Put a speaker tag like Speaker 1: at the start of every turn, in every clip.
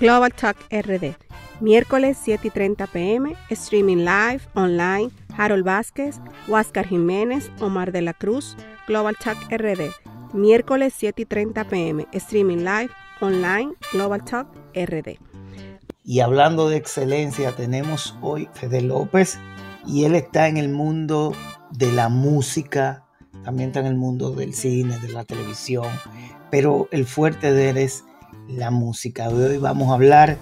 Speaker 1: Global Talk RD. Miércoles 7 y 30 pm, streaming live, online, Harold Vázquez, Huáscar Jiménez, Omar de la Cruz, Global Talk RD. Miércoles 7 y 30 pm, streaming live, online, Global Talk RD.
Speaker 2: Y hablando de excelencia, tenemos hoy Fede López y él está en el mundo de la música, también está en el mundo del cine, de la televisión, pero el fuerte de él es la música. Hoy vamos a hablar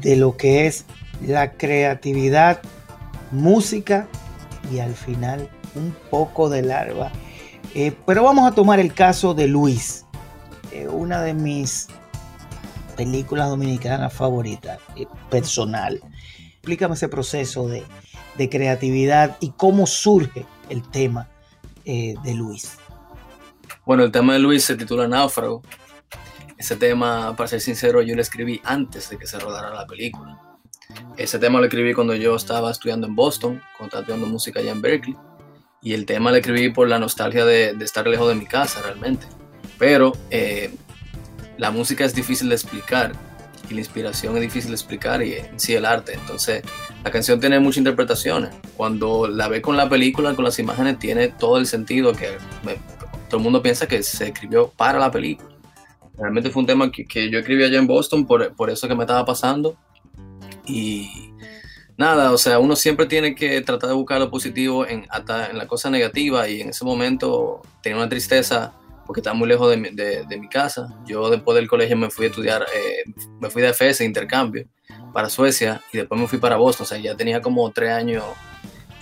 Speaker 2: de lo que es la creatividad, música y al final un poco de larva. Eh, pero vamos a tomar el caso de Luis, eh, una de mis películas dominicanas favoritas, eh, personal. Explícame ese proceso de, creatividad y cómo surge el tema de Luis.
Speaker 3: Bueno, el tema de Luis se titula Náufrago ese tema, para ser sincero, yo lo escribí antes de que se rodara la película. Ese tema lo escribí cuando yo estaba estudiando en Boston, cuando estaba estudiando música allá en Berkeley. Y el tema lo escribí por la nostalgia de, estar lejos de mi casa realmente. Pero eh, la música es difícil de explicar y la inspiración es difícil de explicar y en sí el arte. Entonces la canción tiene muchas interpretaciones. Cuando la ve con la película, con las imágenes, tiene todo el sentido que todo el mundo piensa que se escribió para la película. Realmente fue un tema que, que yo escribí allá en Boston por, por, eso que me estaba pasando. Y nada, o sea, uno siempre tiene que tratar de buscar lo positivo en, hasta en la cosa negativa y en ese momento tenía una tristeza porque estaba muy lejos de mi, de, de mi casa. Yo después del colegio me fui a estudiar, eh, me fui de FS, intercambio, para Suecia y después me fui para Boston. O sea, ya tenía como tres años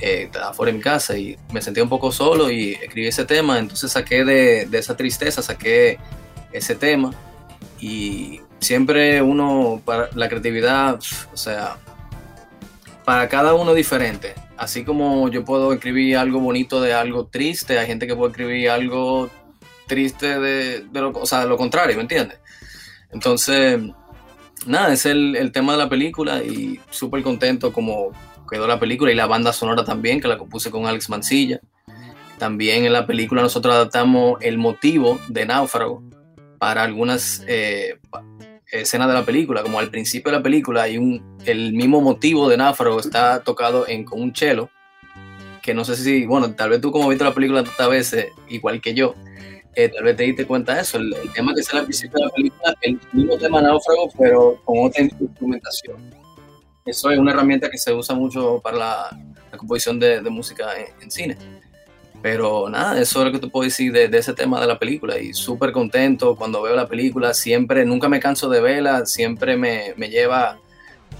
Speaker 3: eh, afuera de mi casa y me sentía un poco solo y escribí ese tema. Entonces saqué de, de esa tristeza, saqué ese tema. Y siempre uno, para la creatividad, o sea, para cada uno diferente. Así como yo puedo escribir algo bonito de algo triste, hay gente que puede escribir algo triste de, lo, o sea, de lo contrario, ¿me entiendes? Entonces, nada, es el, el tema de la película y súper contento como quedó la película y la banda sonora también, que la compuse con Alex Mancilla. También en la película nosotros adaptamos el motivo de Náufrago, para algunas eh, escenas de la película, como al principio de la película hay un, el mismo motivo de Náfrago está tocado en, con un cello, que no sé si, bueno, tal vez tú como viste la película tantas veces, igual que yo, eh, tal vez te diste cuenta de eso, el, tema que sale al principio de la película, el mismo tema Náufrago, pero con otra instrumentación. Eso es una herramienta que se usa mucho para la, composición de, música en cine. Pero nada, eso es lo que te puedo decir de, ese tema de la película y súper contento cuando veo la película, siempre, nunca me canso de verla, siempre me, me lleva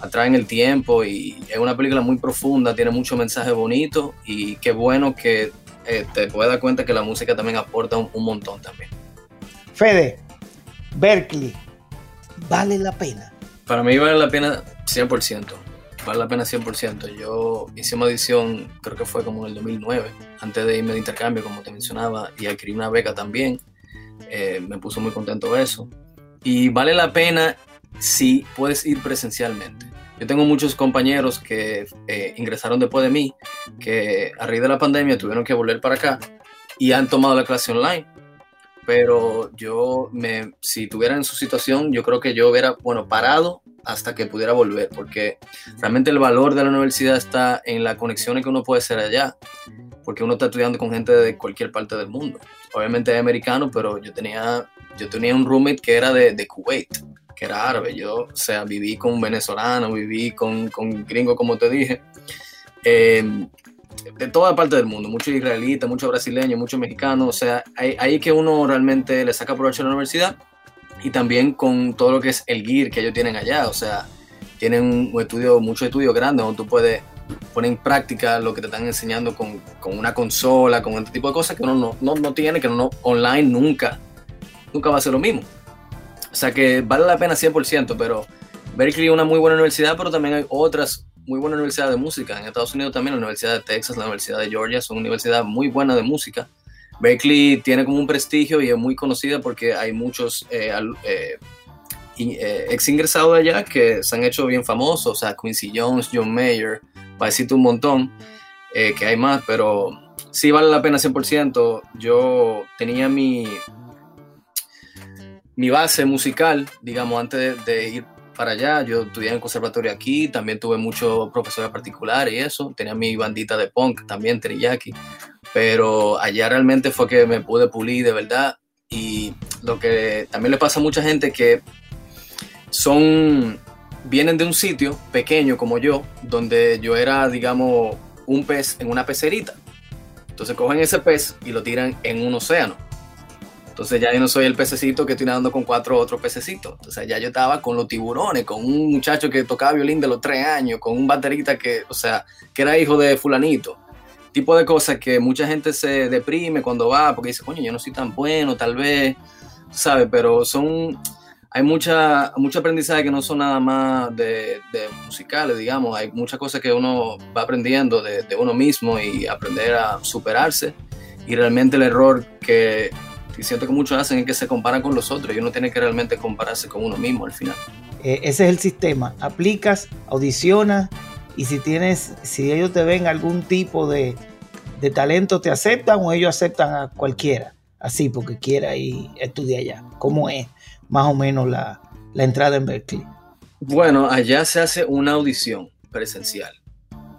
Speaker 3: atrás en el tiempo y es una película muy profunda, tiene mucho mensaje bonito y qué bueno que eh, te puedes dar cuenta que la música también aporta un, un montón también.
Speaker 2: Fede, Berkeley, ¿vale la pena?
Speaker 3: Para mí vale la pena 100% vale la pena 100%. Yo hice una edición, creo que fue como en el 2009, antes de irme de intercambio, como te mencionaba, y adquirí una beca también. Eh, me puso muy contento eso. Y vale la pena si puedes ir presencialmente. Yo tengo muchos compañeros que eh, ingresaron después de mí, que a raíz de la pandemia tuvieron que volver para acá y han tomado la clase online pero yo me, si tuviera en su situación, yo creo que yo hubiera, bueno, parado hasta que pudiera volver, porque realmente el valor de la universidad está en la conexión que uno puede hacer allá, porque uno está estudiando con gente de cualquier parte del mundo. Obviamente es americano, pero yo tenía, yo tenía un roommate que era de, de Kuwait, que era árabe. Yo, o sea, viví con venezolano, viví con, con gringo, como te dije. Eh, de toda parte del mundo, muchos israelitas, muchos brasileños, muchos mexicanos, o sea, ahí, ahí que uno realmente le saca provecho a la universidad y también con todo lo que es el gear que ellos tienen allá, o sea, tienen un estudio, muchos estudios grandes donde tú puedes poner en práctica lo que te están enseñando con, con una consola, con este tipo de cosas que uno no, no, no tiene, que uno online nunca, nunca va a ser lo mismo. O sea que vale la pena 100%, pero Berkeley es una muy buena universidad, pero también hay otras muy buena universidad de música. En Estados Unidos también la Universidad de Texas, la Universidad de Georgia son universidades muy buenas de música. Berkeley tiene como un prestigio y es muy conocida porque hay muchos eh, eh, eh, ex ingresados allá que se han hecho bien famosos, o sea, Quincy Jones, John Mayer, para decirte un montón, que hay más, pero sí vale la pena 100%. Yo tenía mi, mi base musical, digamos, antes de, de ir para allá. Yo estudié en el conservatorio aquí, también tuve muchos profesores particulares y eso. Tenía mi bandita de punk también, teriyaki. Pero allá realmente fue que me pude pulir de verdad. Y lo que también le pasa a mucha gente que son, vienen de un sitio pequeño como yo, donde yo era, digamos, un pez en una pecerita. Entonces cogen ese pez y lo tiran en un océano entonces ya yo no soy el pececito que estoy nadando con cuatro otros pececitos. Entonces ya yo estaba con los tiburones, con un muchacho que tocaba violín de los tres años, con un baterista que, o sea, que era hijo de fulanito. Tipo de cosas que mucha gente se deprime cuando va porque dice, coño, yo no soy tan bueno, tal vez, ¿sabes? Pero son, hay mucha, mucho aprendizaje que no son nada más de, musicales, digamos. Hay muchas cosas que uno va aprendiendo de, de uno mismo y aprender a superarse. Y realmente el error que y siento que muchos hacen es que se comparan con los otros y uno tiene que realmente compararse con uno mismo al final.
Speaker 2: Eh, ese es el sistema. Aplicas, audicionas y si tienes, si ellos te ven algún tipo de, talento, te aceptan o ellos aceptan a cualquiera, así porque quiera ir estudiar allá. ¿Cómo es más o menos la, la entrada en Berkeley?
Speaker 3: Bueno, allá se hace una audición presencial.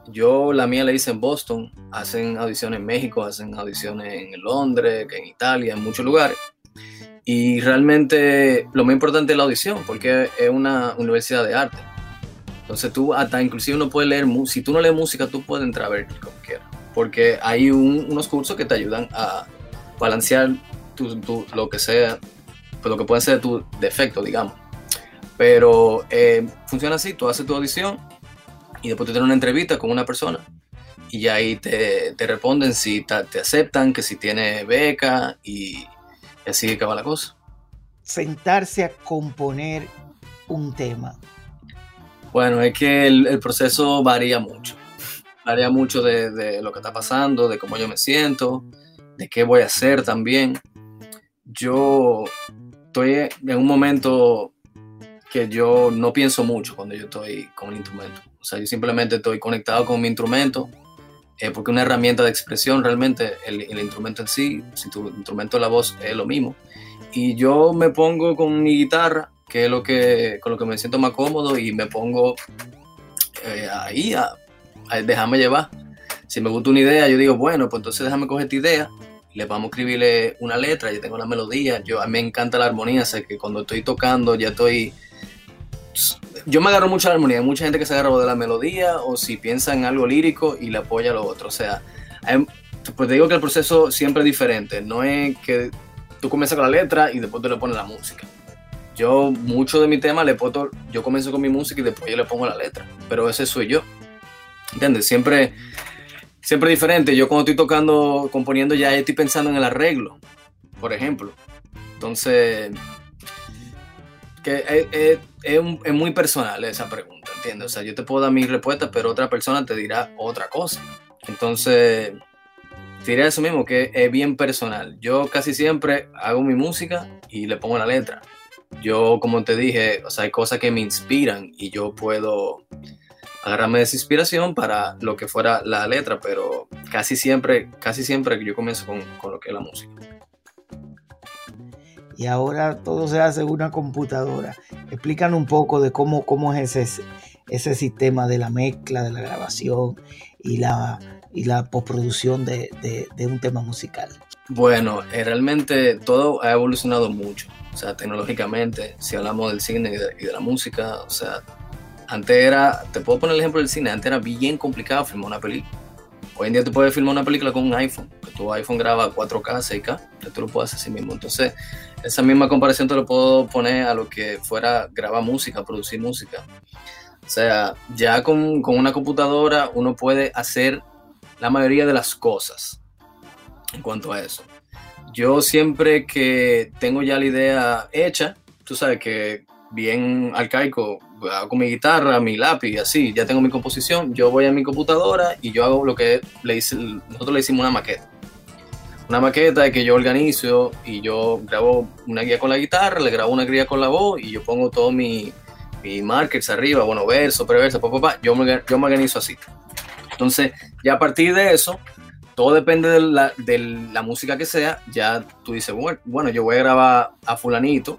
Speaker 3: Yo la mía la hice en Boston, hacen audiciones en México, hacen audiciones en Londres, en Italia, en muchos lugares. Y realmente lo más importante es la audición, porque es una universidad de arte. Entonces tú hasta inclusive uno puede leer, si tú no lees música, tú puedes entrar a ver como quieras. Porque hay unos cursos que te ayudan a balancear lo que sea, pues lo que puede ser tu defecto, digamos. Pero eh, funciona así, tú haces tu audición y después te tienes una entrevista con una persona y ahí te, te responden si te aceptan, que si tiene beca y, así acaba la cosa.
Speaker 2: Sentarse a componer un tema.
Speaker 3: Bueno, es que el, proceso varía mucho. Varía mucho de, de, lo que está pasando, de cómo yo me siento, de qué voy a hacer también. Yo estoy en un momento que yo no pienso mucho cuando yo estoy con un instrumento. O sea, yo simplemente estoy conectado con mi instrumento, eh, porque es una herramienta de expresión realmente, el, el, instrumento en sí, si tu instrumento de la voz es lo mismo. Y yo me pongo con mi guitarra, que es lo que, con lo que me siento más cómodo, y me pongo eh, ahí a, a, dejarme llevar. Si me gusta una idea, yo digo, bueno, pues entonces déjame coger esta idea, le vamos a escribirle una letra, yo tengo la melodía, yo, a mí me encanta la armonía, sé que cuando estoy tocando ya estoy yo me agarro mucho a la armonía. Hay mucha gente que se agarra de la melodía o si piensa en algo lírico y le apoya a lo otro. O sea, pues te digo que el proceso siempre es diferente. No es que tú comienzas con la letra y después tú le pones la música. Yo, mucho de mi tema, le pongo, yo comienzo con mi música y después yo le pongo la letra. Pero ese soy yo. ¿Entiendes? Siempre, siempre diferente. Yo cuando estoy tocando, componiendo, ya estoy pensando en el arreglo, por ejemplo. Entonces, que es, muy personal esa pregunta, ¿entiendes? O sea, yo te puedo dar mi respuesta, pero otra persona te dirá otra cosa. Entonces, diré eso mismo, que es bien personal. Yo casi siempre hago mi música y le pongo la letra. Yo, como te dije, o sea, hay cosas que me inspiran y yo puedo agarrarme de esa inspiración para lo que fuera la letra, pero casi siempre, casi siempre yo comienzo con, con lo que es la música
Speaker 2: y ahora todo se hace en una computadora. Explícanos un poco de cómo, cómo es ese, ese sistema de la mezcla, de la grabación y la, y la postproducción de, de, un tema musical.
Speaker 3: Bueno, eh, realmente todo ha evolucionado mucho, o sea, tecnológicamente, si hablamos del cine y de, la música, o sea, antes era, te puedo poner el ejemplo del cine, antes era bien complicado filmar una película. Hoy en día tú puedes filmar una película con un iPhone, que tu iPhone graba 4K, 6K, que tú lo puedes hacer así mismo. Entonces, esa misma comparación te lo puedo poner a lo que fuera grabar música, producir música. O sea, ya con, con una computadora uno puede hacer la mayoría de las cosas en cuanto a eso. Yo siempre que tengo ya la idea hecha, tú sabes que bien arcaico, hago mi guitarra, mi lápiz, así, ya tengo mi composición, yo voy a mi computadora y yo hago lo que le hice, nosotros le hicimos una maqueta. Una maqueta que yo organizo y yo grabo una guía con la guitarra, le grabo una guía con la voz y yo pongo todo mi, mi markers arriba, bueno, verso, preverso, papá, papá, yo me, yo me organizo así. Entonces, ya a partir de eso, todo depende de la, de la música que sea, ya tú dices, bueno, bueno, yo voy a grabar a fulanito,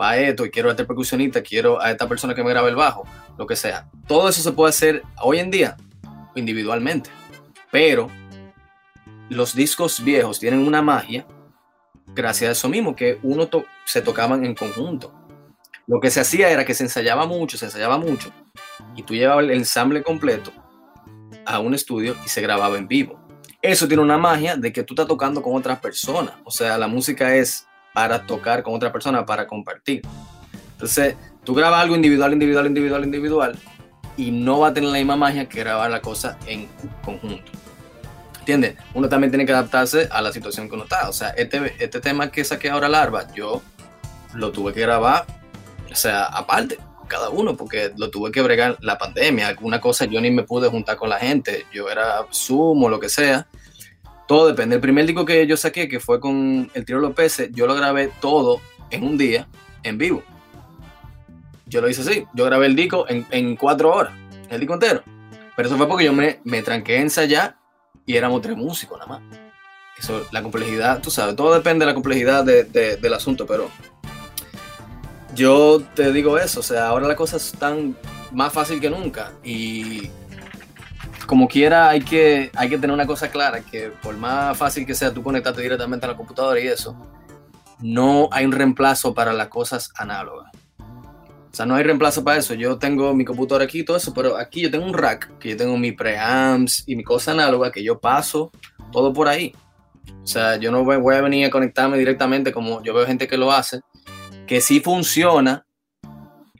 Speaker 3: para esto, y quiero a este percusionista, quiero a esta persona que me grabe el bajo, lo que sea. Todo eso se puede hacer hoy en día individualmente, pero los discos viejos tienen una magia gracias a eso mismo, que uno se tocaban en conjunto. Lo que se hacía era que se ensayaba mucho, se ensayaba mucho, y tú llevabas el ensamble completo a un estudio y se grababa en vivo. Eso tiene una magia de que tú estás tocando con otras personas. O sea, la música es para tocar con otra persona, para compartir. Entonces, tú grabas algo individual, individual, individual, individual, y no va a tener la misma magia que grabar la cosa en conjunto. ¿Entiendes? Uno también tiene que adaptarse a la situación que uno está. O sea, este, este tema que saqué ahora, Larva, yo lo tuve que grabar, o sea, aparte, cada uno, porque lo tuve que bregar la pandemia. Alguna cosa yo ni me pude juntar con la gente. Yo era Zoom o lo que sea. Todo depende. El primer disco que yo saqué, que fue con el Tiro López, yo lo grabé todo en un día, en vivo. Yo lo hice así. Yo grabé el disco en, cuatro horas, el disco entero. Pero eso fue porque yo me, me tranqué en ensayar y éramos tres músicos nada más. Eso, la complejidad, tú sabes, todo depende de la complejidad del asunto, pero yo te digo eso, o sea, ahora las cosas están más fácil que nunca y como quiera hay que, hay que tener una cosa clara, que por más fácil que sea tú conectarte directamente a la computadora y eso, no hay un reemplazo para las cosas análogas. O sea, no hay reemplazo para eso. Yo tengo mi computadora aquí y todo eso, pero aquí yo tengo un rack, que yo tengo mi preamps y mi cosa análoga, que yo paso todo por ahí. O sea, yo no voy, a venir a conectarme directamente como yo veo gente que lo hace, que sí funciona.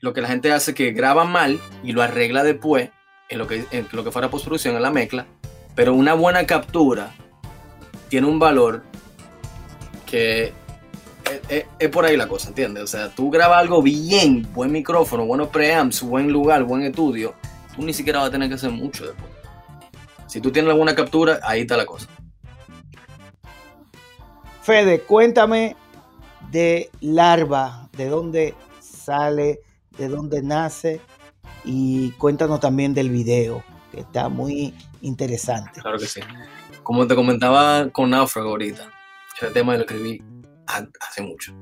Speaker 3: Lo que la gente hace que graba mal y lo arregla después en lo que, en lo que fuera postproducción, en la mezcla, pero una buena captura tiene un valor que es, por ahí la cosa, ¿entiendes? O sea, tú grabas algo bien, buen micrófono, buenos preamps, buen lugar, buen estudio, tú ni siquiera vas a tener que hacer mucho después. Si tú tienes alguna captura, ahí está la cosa.
Speaker 2: Fede, cuéntame de Larva, de dónde sale, de dónde nace y cuéntanos también del video, que está muy interesante.
Speaker 3: Claro que sí. Como te comentaba con Náufrago ahorita, ese tema lo escribí hace mucho.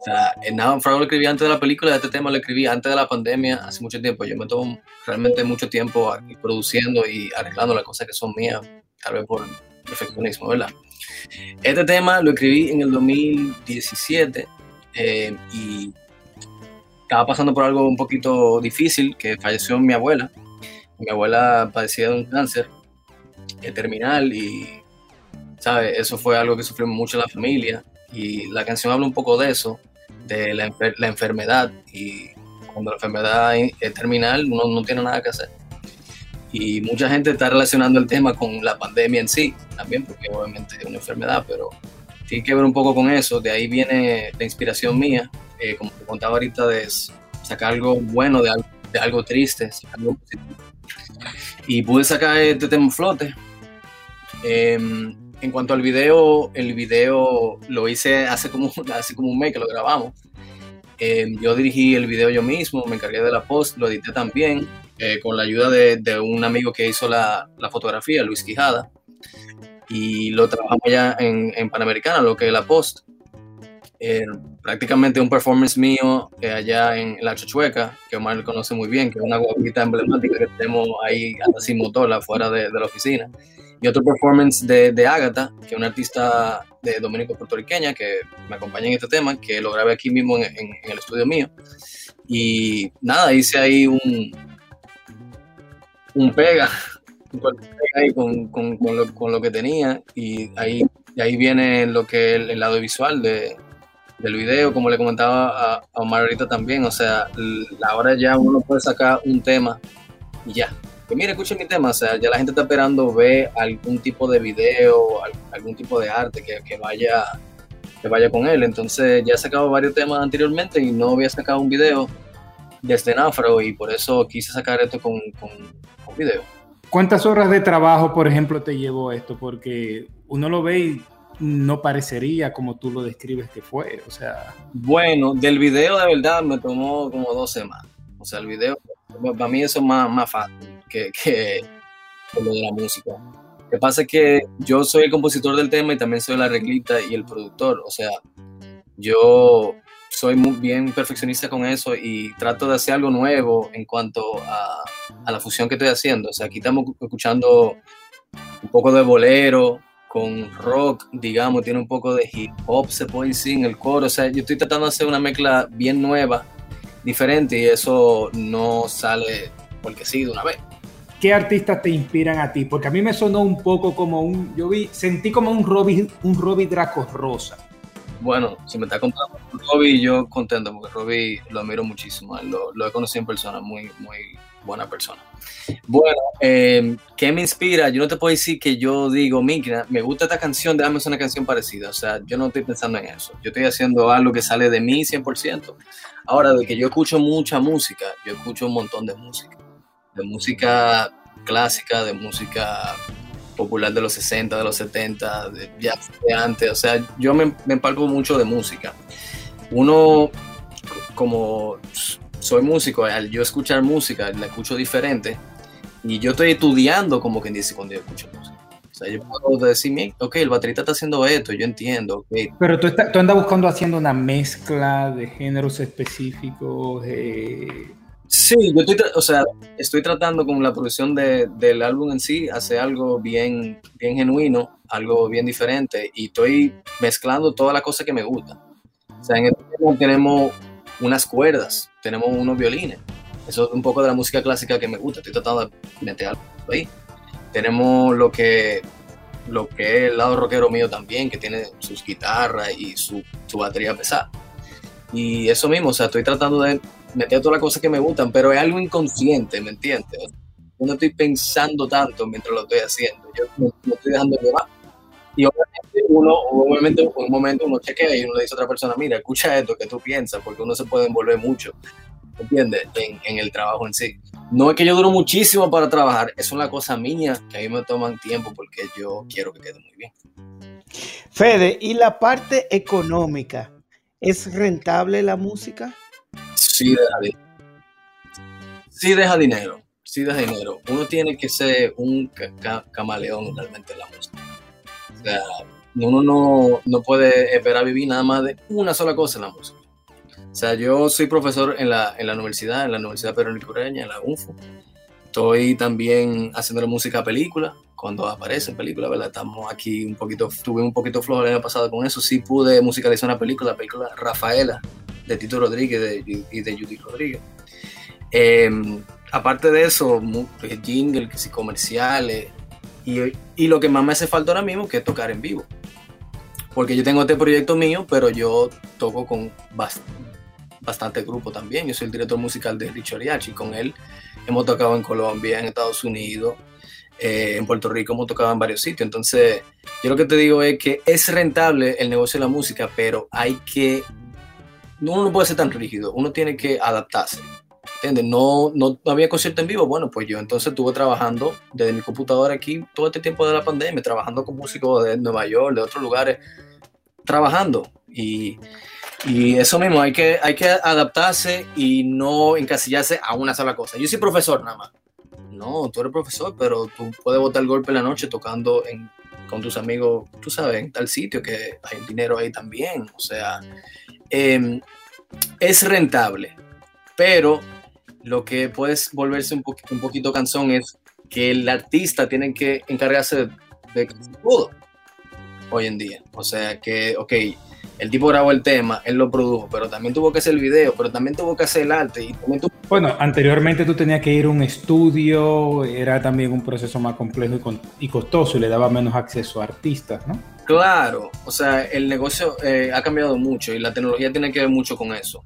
Speaker 3: O sea, en Náufrago lo escribí antes de la película, este tema lo escribí antes de la pandemia, hace mucho tiempo. Yo me tomo realmente mucho tiempo produciendo y arreglando las cosas que son mías, tal vez por perfeccionismo, ¿verdad? Este tema lo escribí en el 2017 eh, y estaba pasando por algo un poquito difícil, que falleció mi abuela. Mi abuela padecía de un cáncer eh, terminal y, ¿sabes? Eso fue algo que sufrió mucho la familia y la canción habla un poco de eso, de la, la enfermedad y cuando la enfermedad es terminal uno no tiene nada que hacer. Y mucha gente está relacionando el tema con la pandemia en sí, también porque obviamente es una enfermedad, pero tiene que ver un poco con eso, de ahí viene la inspiración mía eh, como te contaba ahorita, de sacar algo bueno de algo, triste, Y pude sacar este tema flote. Em, en cuanto al video, el video lo hice hace como, hace como un mes que lo grabamos. Em, yo dirigí el video yo mismo, me encargué de la post, lo edité también, eh, con la ayuda de, un amigo que hizo la, la, fotografía, Luis Quijada, y lo trabajamos ya en, en Panamericana, lo que es la post. Eh, prácticamente un performance mío eh, allá en La Chochueca, que Omar conoce muy bien, que es una guapita emblemática que tenemos ahí sin motor afuera de, la oficina. Y otro performance de, de Agatha, que es una artista de dominico puertorriqueña que me acompaña en este tema, que lo grabé aquí mismo en, el estudio mío. Y nada, hice ahí un, un pega, con, con, con, lo, con, lo, que tenía y ahí, ahí viene lo que es el lado visual de, del video, como le comentaba a, Omar ahorita también, o sea, ahora ya uno puede sacar un tema y ya. Que mire, escuchen mi tema, o sea, ya la gente está esperando ver algún tipo de video, algún tipo de arte que, que vaya que vaya con él. Entonces ya he sacado varios temas anteriormente y no había sacado un video desde Náufrago y por eso quise sacar esto con, con, con video.
Speaker 4: ¿Cuántas horas de trabajo, por ejemplo, te llevó esto? Porque uno lo ve y no parecería como tú lo describes que fue, o sea...
Speaker 3: Bueno, del video de verdad me tomó como dos semanas. O sea, el video, para mí eso es más, más fácil que, que, lo de la música. Lo que pasa es que yo soy el compositor del tema y también soy la arreglista y el productor. O sea, yo soy muy bien perfeccionista con eso y trato de hacer algo nuevo en cuanto a, a, la fusión que estoy haciendo. O sea, aquí estamos escuchando un poco de bolero con rock, digamos, tiene un poco de hip hop, se puede decir en el coro. O sea, yo estoy tratando de hacer una mezcla bien nueva, diferente y eso no sale porque sí de una vez.
Speaker 4: ¿Qué artistas te inspiran a ti? Porque a mí me sonó un poco como un, yo vi, sentí como un Robbie, un Robbie Draco Rosa.
Speaker 3: Bueno, si me está contando Robbie, yo contento porque Robbie lo admiro muchísimo. Lo, lo he conocido en persona, muy, muy buena persona. Bueno, eh, ¿qué me inspira? Yo no te puedo decir que yo digo, mira, me gusta esta canción, déjame hacer una canción parecida. O sea, yo no estoy pensando en eso. Yo estoy haciendo algo que sale de mí 100%. Ahora, de que yo escucho mucha música, yo escucho un montón de música de música clásica, de música popular de los 60, de los 70, de jazz de antes. O sea, yo me, me empalco mucho de música. Uno, como soy músico, al yo escuchar música, la escucho diferente. Y yo estoy estudiando como quien dice cuando yo escucho música. O sea, yo puedo decir, ok, el baterista está haciendo esto, yo entiendo. Okay.
Speaker 4: Pero tú, está, tú andas buscando haciendo una mezcla de géneros específicos, de
Speaker 3: Sí, yo estoy, o sea, estoy tratando con la producción de, del álbum en sí, hacer algo bien, bien genuino, algo bien diferente, y estoy mezclando todas las cosas que me gustan. O sea, en el tema tenemos unas cuerdas, tenemos unos violines. Eso es un poco de la música clásica que me gusta, estoy tratando de meter algo ahí. Tenemos lo que, lo que es el lado rockero mío también, que tiene sus guitarras y su, su batería pesada. Y eso mismo, o sea, estoy tratando de meter todas las cosas que me gustan, pero es algo inconsciente, ¿me entiendes? No estoy pensando tanto mientras lo estoy haciendo, yo me, me estoy dejando llevar. Y obviamente uno, obviamente en un momento uno chequea y uno le dice a otra persona, mira, escucha esto que tú piensas, porque uno se puede envolver mucho, ¿entiendes? En, en el trabajo en sí. No es que yo duro muchísimo para trabajar, es una cosa mía que a mí me toman tiempo porque yo quiero que quede muy bien.
Speaker 2: Fede, ¿y la parte económica? ¿Es rentable la música?
Speaker 3: sí deja, sí deja dinero, sí deja dinero. Uno tiene que ser un ca camaleón realmente en la música. Uno no, no, puede esperar vivir nada más de una sola cosa en la música. O sea, yo soy profesor en la, en la universidad, en la Universidad en la UNFO. Estoy también haciendo la música película, cuando aparece en película, ¿verdad? Estamos aquí un poquito, estuve un poquito flojo el año pasado con eso. Sí pude musicalizar una película, la película Rafaela, de Tito Rodríguez y de Judith Rodríguez. Eh, aparte de eso, jingles comerciales. Y, y, lo que más me hace falta ahora mismo que es tocar en vivo. Porque yo tengo este proyecto mío, pero yo toco con bast bastante grupo también. Yo soy el director musical de Richard Yachi. Con él hemos tocado en Colombia, en Estados Unidos, eh, en Puerto Rico hemos tocado en varios sitios. Entonces, yo lo que te digo es que es rentable el negocio de la música, pero hay que uno no puede ser tan rígido, uno tiene que adaptarse. ¿Entiendes? No, no, había concierto en vivo. Bueno, pues yo entonces estuve trabajando desde mi computadora aquí todo este tiempo de la pandemia, trabajando con músicos de Nueva York, de otros lugares, trabajando. Y, y eso mismo, hay que, hay que adaptarse y no encasillarse a una sola cosa. Yo soy profesor nada más. No, tú eres profesor, pero tú puedes botar el golpe en la noche tocando con tus amigos, tú sabes, en tal sitio que hay dinero ahí también. O sea, eh, es rentable, pero lo que puede volverse un, po un, poquito cansón es que el artista tiene que encargarse de, todo hoy en día. O sea que, ok, el tipo grabó el tema, él lo produjo, pero también tuvo que hacer el video, pero también tuvo que hacer el arte. Y también tuvo...
Speaker 4: Bueno, anteriormente tú tenías que ir a un estudio, era también un proceso más complejo y, y costoso y le daba menos acceso a artistas, ¿no?
Speaker 3: Claro, o sea, el negocio eh, ha cambiado mucho y la tecnología tiene que ver mucho con eso.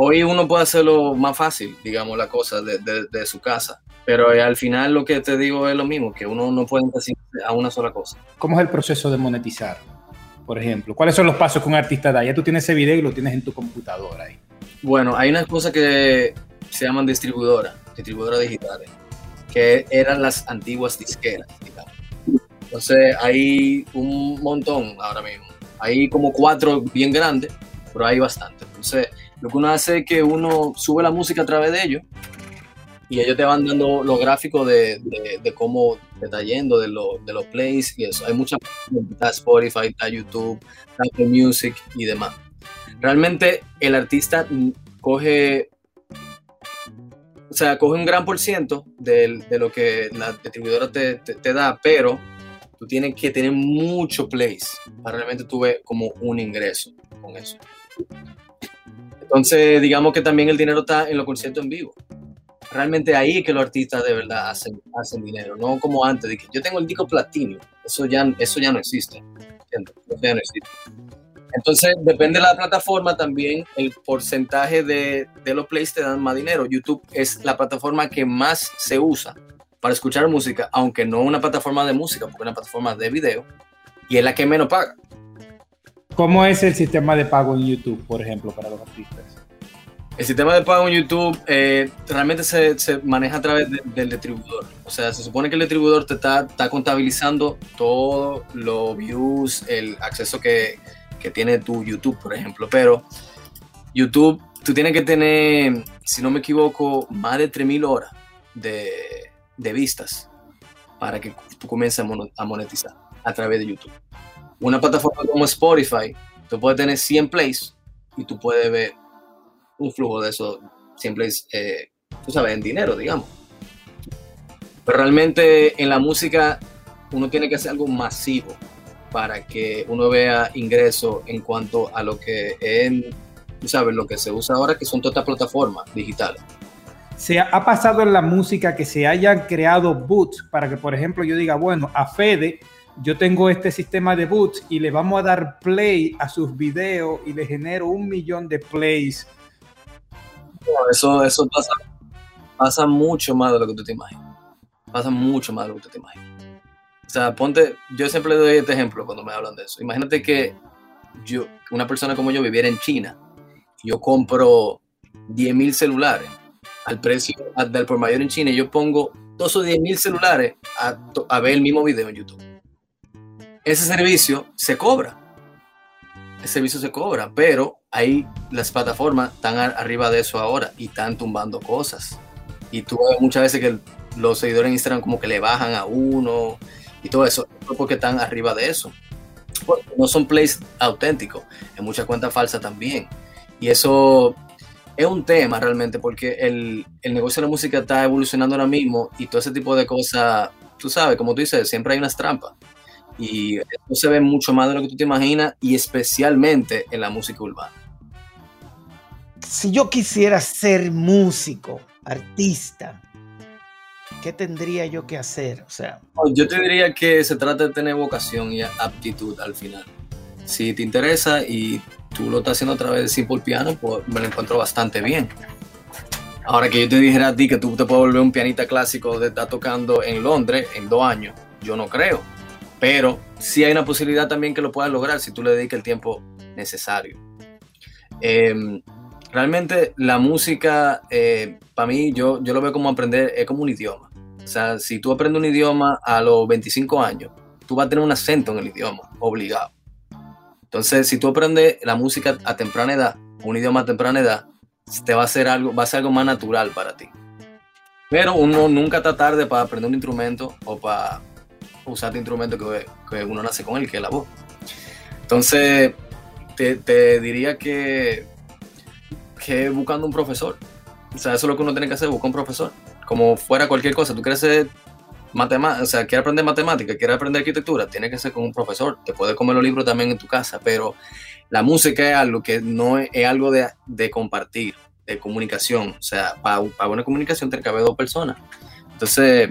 Speaker 3: Hoy uno puede hacerlo más fácil, digamos, la cosa de, de, de su casa, pero al final lo que te digo es lo mismo, que uno no puede decir a una sola cosa.
Speaker 4: ¿Cómo es el proceso de monetizar? Por ejemplo, ¿cuáles son los pasos que un artista da? Ya tú tienes ese video y lo tienes en tu computadora ahí.
Speaker 3: Bueno, hay unas cosas que se llaman distribuidoras, distribuidoras digitales, que eran las antiguas disqueras, digamos. Entonces hay un montón ahora mismo. Hay como cuatro bien grandes, pero hay bastante. Entonces lo que uno hace es que uno sube la música a través de ellos y ellos te van dando los gráficos de, cómo te está yendo, de, lo, de los plays y eso. Hay muchas, está Spotify, está YouTube, está Apple Music y demás. realmente el artista coge, o sea, coge un gran por ciento de, lo que la distribuidora te, da, pero tú tienes que tener mucho place para realmente tuve como un ingreso con eso. Entonces, digamos que también el dinero está en los conciertos en vivo. Realmente ahí que los artistas de verdad hacen, hacen dinero, no como antes, de que yo tengo el disco platino. Eso ya, eso ya no existe. Eso ya no existe. Entonces, depende de la plataforma también, el porcentaje de, de, los plays te dan más dinero. YouTube es la plataforma que más se usa para escuchar música, aunque no una plataforma de música, porque es una plataforma de video, y es la que menos paga.
Speaker 4: ¿Cómo es el sistema de pago en YouTube, por ejemplo, para los artistas?
Speaker 3: El sistema de pago en YouTube eh, realmente se, maneja a través del distribuidor. O sea, se supone que el distribuidor te está, está contabilizando todos los views, el acceso que, que tiene tu YouTube, por ejemplo. Pero YouTube, tú tienes que tener, si no me equivoco, más de 3.000 horas de, de vistas para que tú comiences a monetizar a través de YouTube. Una plataforma como Spotify, tú puedes tener 100 plays y tú puedes ver un flujo de esos 100 plays, eh, tú sabes, en dinero, digamos. Pero realmente en la música uno tiene que hacer algo masivo para que uno vea ingresos en cuanto a lo que es, tú sabes, lo que se usa ahora, que son todas estas plataformas digitales.
Speaker 4: Se ha pasado en la música que se hayan creado boots para que, por ejemplo, yo diga, bueno, a Fede, yo tengo este sistema de boots y le vamos a dar play a sus videos y le genero un millón de plays.
Speaker 3: eso eso pasa, mucho más de lo que tú te imaginas. Pasa mucho más de lo que tú te imaginas. O sea, ponte, yo siempre doy este ejemplo cuando me hablan de eso. Imagínate que yo, una persona como yo viviera en China, yo compro 10.000 celulares al precio del por mayor en China y yo pongo todos esos 10.000 celulares a, a, ver el mismo video en YouTube. Ese servicio se cobra. Ese servicio se cobra, pero ahí las plataformas están arriba de eso ahora y están tumbando cosas. Y tú muchas veces que los seguidores en Instagram como que le bajan a uno y todo eso, porque están arriba de eso. no son plays auténticos, en muchas cuentas falsas también. Y eso es un tema realmente, porque el, el, negocio de la música está evolucionando ahora mismo y todo ese tipo de cosas, tú sabes, como tú dices, siempre hay unas trampas. Y eso se ve mucho más de lo que tú te imaginas y especialmente en la música urbana.
Speaker 2: Si yo quisiera ser músico, artista, ¿qué tendría yo que hacer? O sea,
Speaker 3: yo te diría que se trata de tener vocación y aptitud al final. Si te interesa y tú lo estás haciendo a través de Simple Piano, pues me lo encuentro bastante bien. Ahora que yo te dijera a ti que tú te puedes volver un pianista clásico de estar tocando en Londres en dos años, yo no creo. Pero sí hay una posibilidad también que lo puedas lograr si tú le dedicas el tiempo necesario. Eh, realmente la música, eh, para mí, yo, yo lo veo como aprender, es como un idioma. O sea, si tú aprendes un idioma a los 25 años, tú vas a tener un acento en el idioma, obligado. Entonces, si tú aprendes la música a temprana edad, un idioma a temprana edad, te va a ser algo, va a ser algo más natural para ti. Pero uno nunca está tarde para aprender un instrumento o para usar este instrumento que, uno nace con él, que es la voz. Entonces, te, diría que que buscando un profesor. O sea, eso es lo que uno tiene que hacer, buscar un profesor. Como fuera cualquier cosa, tú quieres ser matemática, o sea, quieres aprender matemática, quieres aprender arquitectura, tiene que ser con un profesor. Te puedes comer los libros también en tu casa, pero la música es algo que no es, algo de, de, compartir, de comunicación. O sea, para, para una comunicación tiene que haber dos personas. Entonces,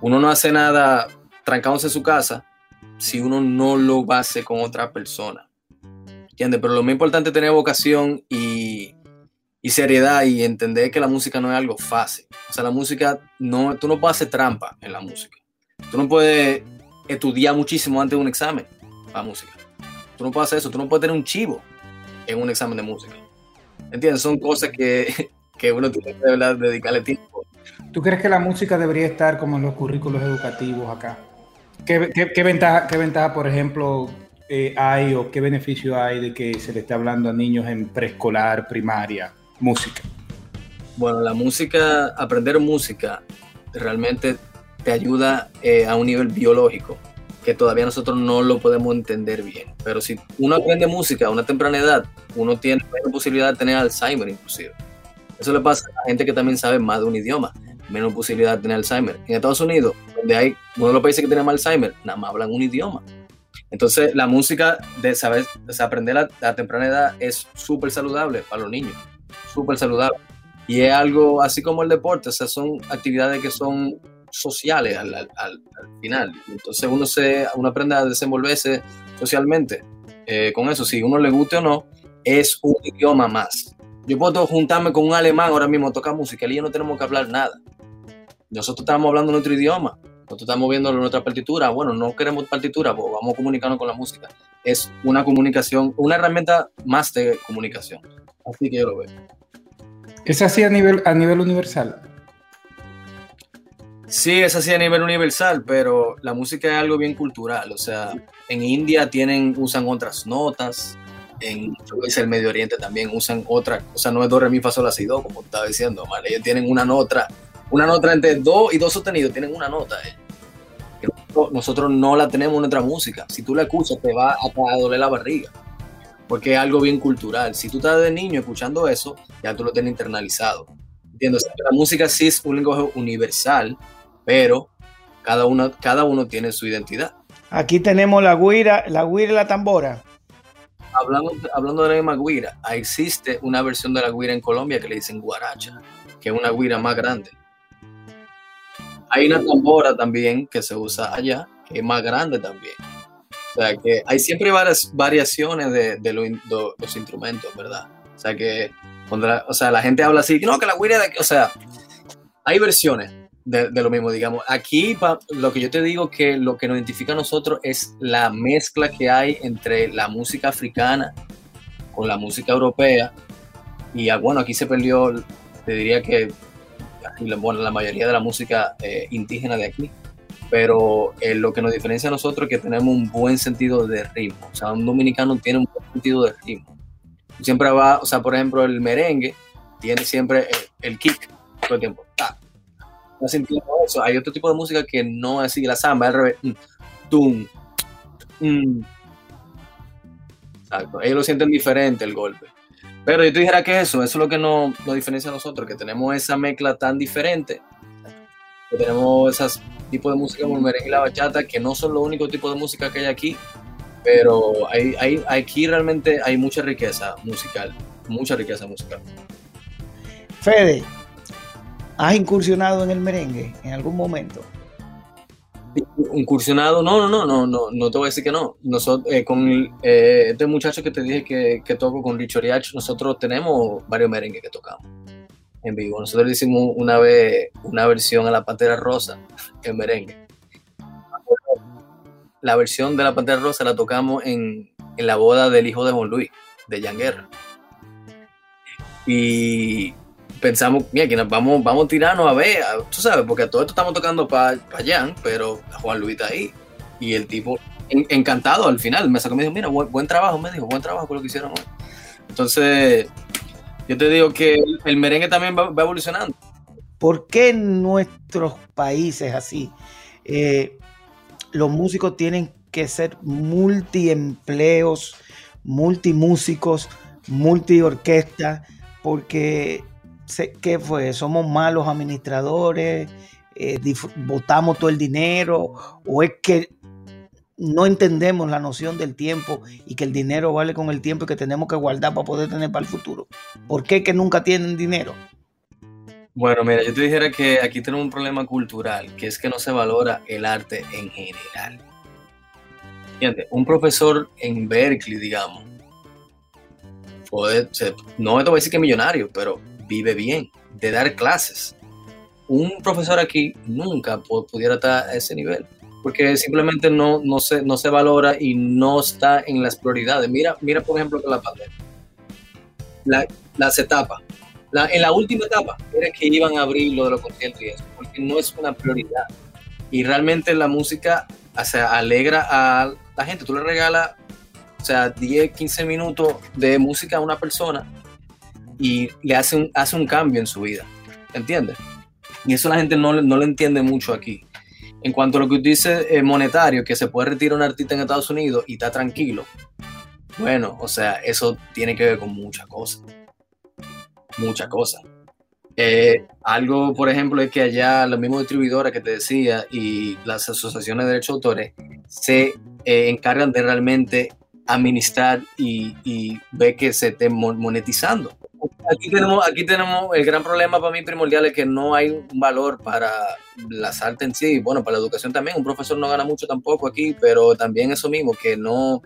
Speaker 3: uno no hace nada trancándose en su casa si uno no lo hace con otra persona. ¿Entiendes? Pero lo más importante es tener vocación y, y seriedad y entender que la música no es algo fácil. O sea, la música, no, tú no puedes hacer trampa en la música. Tú no puedes estudiar muchísimo antes de un examen para música. Tú no puedes hacer eso. Tú no puedes tener un chivo en un examen de música. ¿Entiendes? Son cosas que, que uno tiene que dedicarle tiempo.
Speaker 4: ¿Tú crees que la música debería estar como en los currículos educativos acá? ¿Qué, ventaja, qué ventaja, por ejemplo, eh, hay o qué beneficio hay de que se le esté hablando a niños en preescolar, primaria, música?
Speaker 3: Bueno, la música, aprender música realmente te ayuda eh, a un nivel biológico, que todavía nosotros no lo podemos entender bien. Pero si uno aprende música a una temprana edad, uno tiene la posibilidad de tener Alzheimer inclusive. Eso le pasa a gente que también sabe más de un idioma, menos posibilidad de tener Alzheimer. En Estados Unidos, donde hay uno de los países que tiene Alzheimer, nada más hablan un idioma. Entonces, la música de saber, aprender a, temprana edad es súper saludable para los niños, súper saludable. Y es algo así como el deporte, o sea, son actividades que son sociales al, al, al final. Entonces, uno, se, uno aprende a desenvolverse socialmente eh, con eso. Si uno le guste o no, es un idioma más. Yo puedo juntarme con un alemán ahora mismo, tocar música, y yo no tenemos que hablar nada. Nosotros estamos hablando nuestro idioma, nosotros estamos viendo nuestra partitura. Bueno, no queremos partitura, pues vamos a comunicarnos con la música. Es una comunicación, una herramienta más de comunicación. Así que yo lo veo.
Speaker 4: ¿Es así a nivel, a nivel universal?
Speaker 3: Sí, es así a nivel universal, pero la música es algo bien cultural. O sea, en India tienen, usan otras notas, en el Medio Oriente también usan otra, o sea, no es do, re, mi, fa, sol, la, si, do, como estaba diciendo, ¿vale? Ellos tienen una nota, una nota entre do y do sostenido, tienen una nota. Eh. Nosotros, no la tenemos en nuestra música. Si tú la escuchas, te va a, doler la barriga, porque es algo bien cultural. Si tú estás de niño escuchando eso, ya tú lo tienes internalizado. ¿Entiendes? La música sí es un lenguaje universal, pero cada uno, cada uno tiene su identidad.
Speaker 2: Aquí tenemos la guira, la guira y la tambora
Speaker 3: hablando, hablando de la misma guira, existe una versión de la guira en Colombia que le dicen guaracha, que es una guira más grande. Hay una tambora también que se usa allá, que es más grande también. O sea que hay siempre varias variaciones de, los instrumentos, ¿verdad? O sea que la, o sea, la gente habla así, no, que la guira de... O sea, hay versiones de, de, lo mismo, digamos. Aquí lo que yo te digo que lo que nos identifica a nosotros es la mezcla que hay entre la música africana con la música europea. Y ah, bueno, aquí se perdió, te diría que bueno, la mayoría de la música eh, indígena de aquí. Pero eh, lo que nos diferencia a nosotros es que tenemos un buen sentido de ritmo. O sea, un dominicano tiene un buen sentido de ritmo. Siempre va, o sea, por ejemplo, el merengue tiene siempre el, el kick todo el tiempo. ¡tac! No sintiendo eso. Hay otro tipo de música que no es así, la samba, al revés. Mm, tum, mm. Exacto. Ellos lo sienten diferente el golpe. Pero yo te dijera que eso, eso es lo que nos, nos diferencia a nosotros, que tenemos esa mezcla tan diferente, que tenemos esos tipos de música como el merengue y la bachata, que no son los únicos tipos de música que hay aquí, pero hay, hay, aquí realmente hay mucha riqueza musical, mucha riqueza musical.
Speaker 2: Fede, ¿Has incursionado en el merengue en algún momento?
Speaker 3: Incursionado, no, no, no, no, no, te voy a decir que no. Nosotros, eh, con eh, este muchacho que te dije que, toco con Richard Riach, nosotros tenemos varios merengues que tocamos en vivo. Nosotros hicimos una vez una versión a la Pantera Rosa en merengue. La versión de la Pantera Rosa la tocamos en, la boda del hijo de Juan Luis, de Jan Guerra. Y pensamos, mira, que nos vamos, vamos a tirarnos a ver, tú sabes, porque a todo esto estamos tocando para pa Jan, pero Juan Luis está ahí. Y el tipo, en, encantado al final, me sacó y me dijo, mira, buen, trabajo, me dijo, buen trabajo con lo que hicieron hoy. Entonces, yo te digo que el, merengue también va, va, evolucionando.
Speaker 2: ¿Por qué en nuestros países así eh, los músicos tienen que ser multiempleos, multimúsicos, multiorquesta? Porque ¿qué fue? ¿Somos malos administradores? Eh, ¿Votamos todo el dinero? ¿O es que no entendemos la noción del tiempo y que el dinero vale con el tiempo y que tenemos que guardar para poder tener para el futuro? ¿Por qué que nunca tienen dinero?
Speaker 3: Bueno, mira, yo te dijera que aquí tenemos un problema cultural, que es que no se valora el arte en general. Fíjate, un profesor en Berkeley, digamos, puede, no te voy a decir que millonario, pero vive bien de dar clases. Un profesor aquí nunca pudiera estar a ese nivel, porque simplemente no, no, se, no se valora y no está en las prioridades. Mira, mira por ejemplo, con la pandemia. La, las etapas. En la última etapa era que iban a abrir lo de los conciertos porque no es una prioridad. Y realmente la música o sea, alegra a la gente. Tú le regalas, o sea, 10, 15 minutos de música a una persona y le hace un, hace un cambio en su vida, ¿entiendes? Y eso la gente no, no lo entiende mucho aquí. En cuanto a lo que usted dice eh, monetario, que se puede retirar un artista en Estados Unidos y está tranquilo. Bueno, o sea, eso tiene que ver con muchas cosas. Muchas cosas. Eh, algo, por ejemplo, es que allá los mismos distribuidores que te decía y las asociaciones de derechos de autores se eh, encargan de realmente administrar y, y ver que se esté monetizando. Aquí tenemos, aquí tenemos el gran problema para mí primordial es que no hay un valor para las artes en sí, bueno, para la educación también, un profesor no gana mucho tampoco aquí, pero también eso mismo, que no,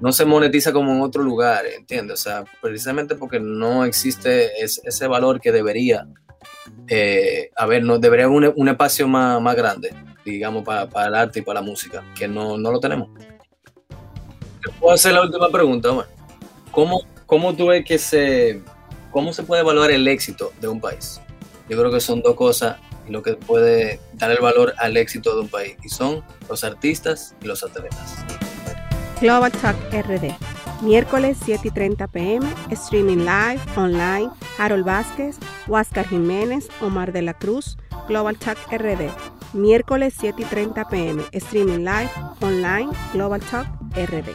Speaker 3: no se monetiza como en otro lugar, ¿entiendes? O sea, precisamente porque no existe ese valor que debería eh, haber, no, debería haber un, un espacio más, más, grande, digamos, para, para, el arte y para la música, que no, no lo tenemos. ¿Puedo hacer la última pregunta? ¿cómo, ¿Cómo tú que se, cómo se puede evaluar el éxito de un país? Yo creo que son dos cosas lo que puede dar el valor al éxito de un país, y son los artistas y los atletas.
Speaker 1: Global Talk RD. Miércoles 7 y 30 pm, streaming live, online, Harold Vázquez, Huáscar Jiménez, Omar de la Cruz, Global Talk RD. Miércoles 7 y 30 pm, streaming live, online, Global Talk RD.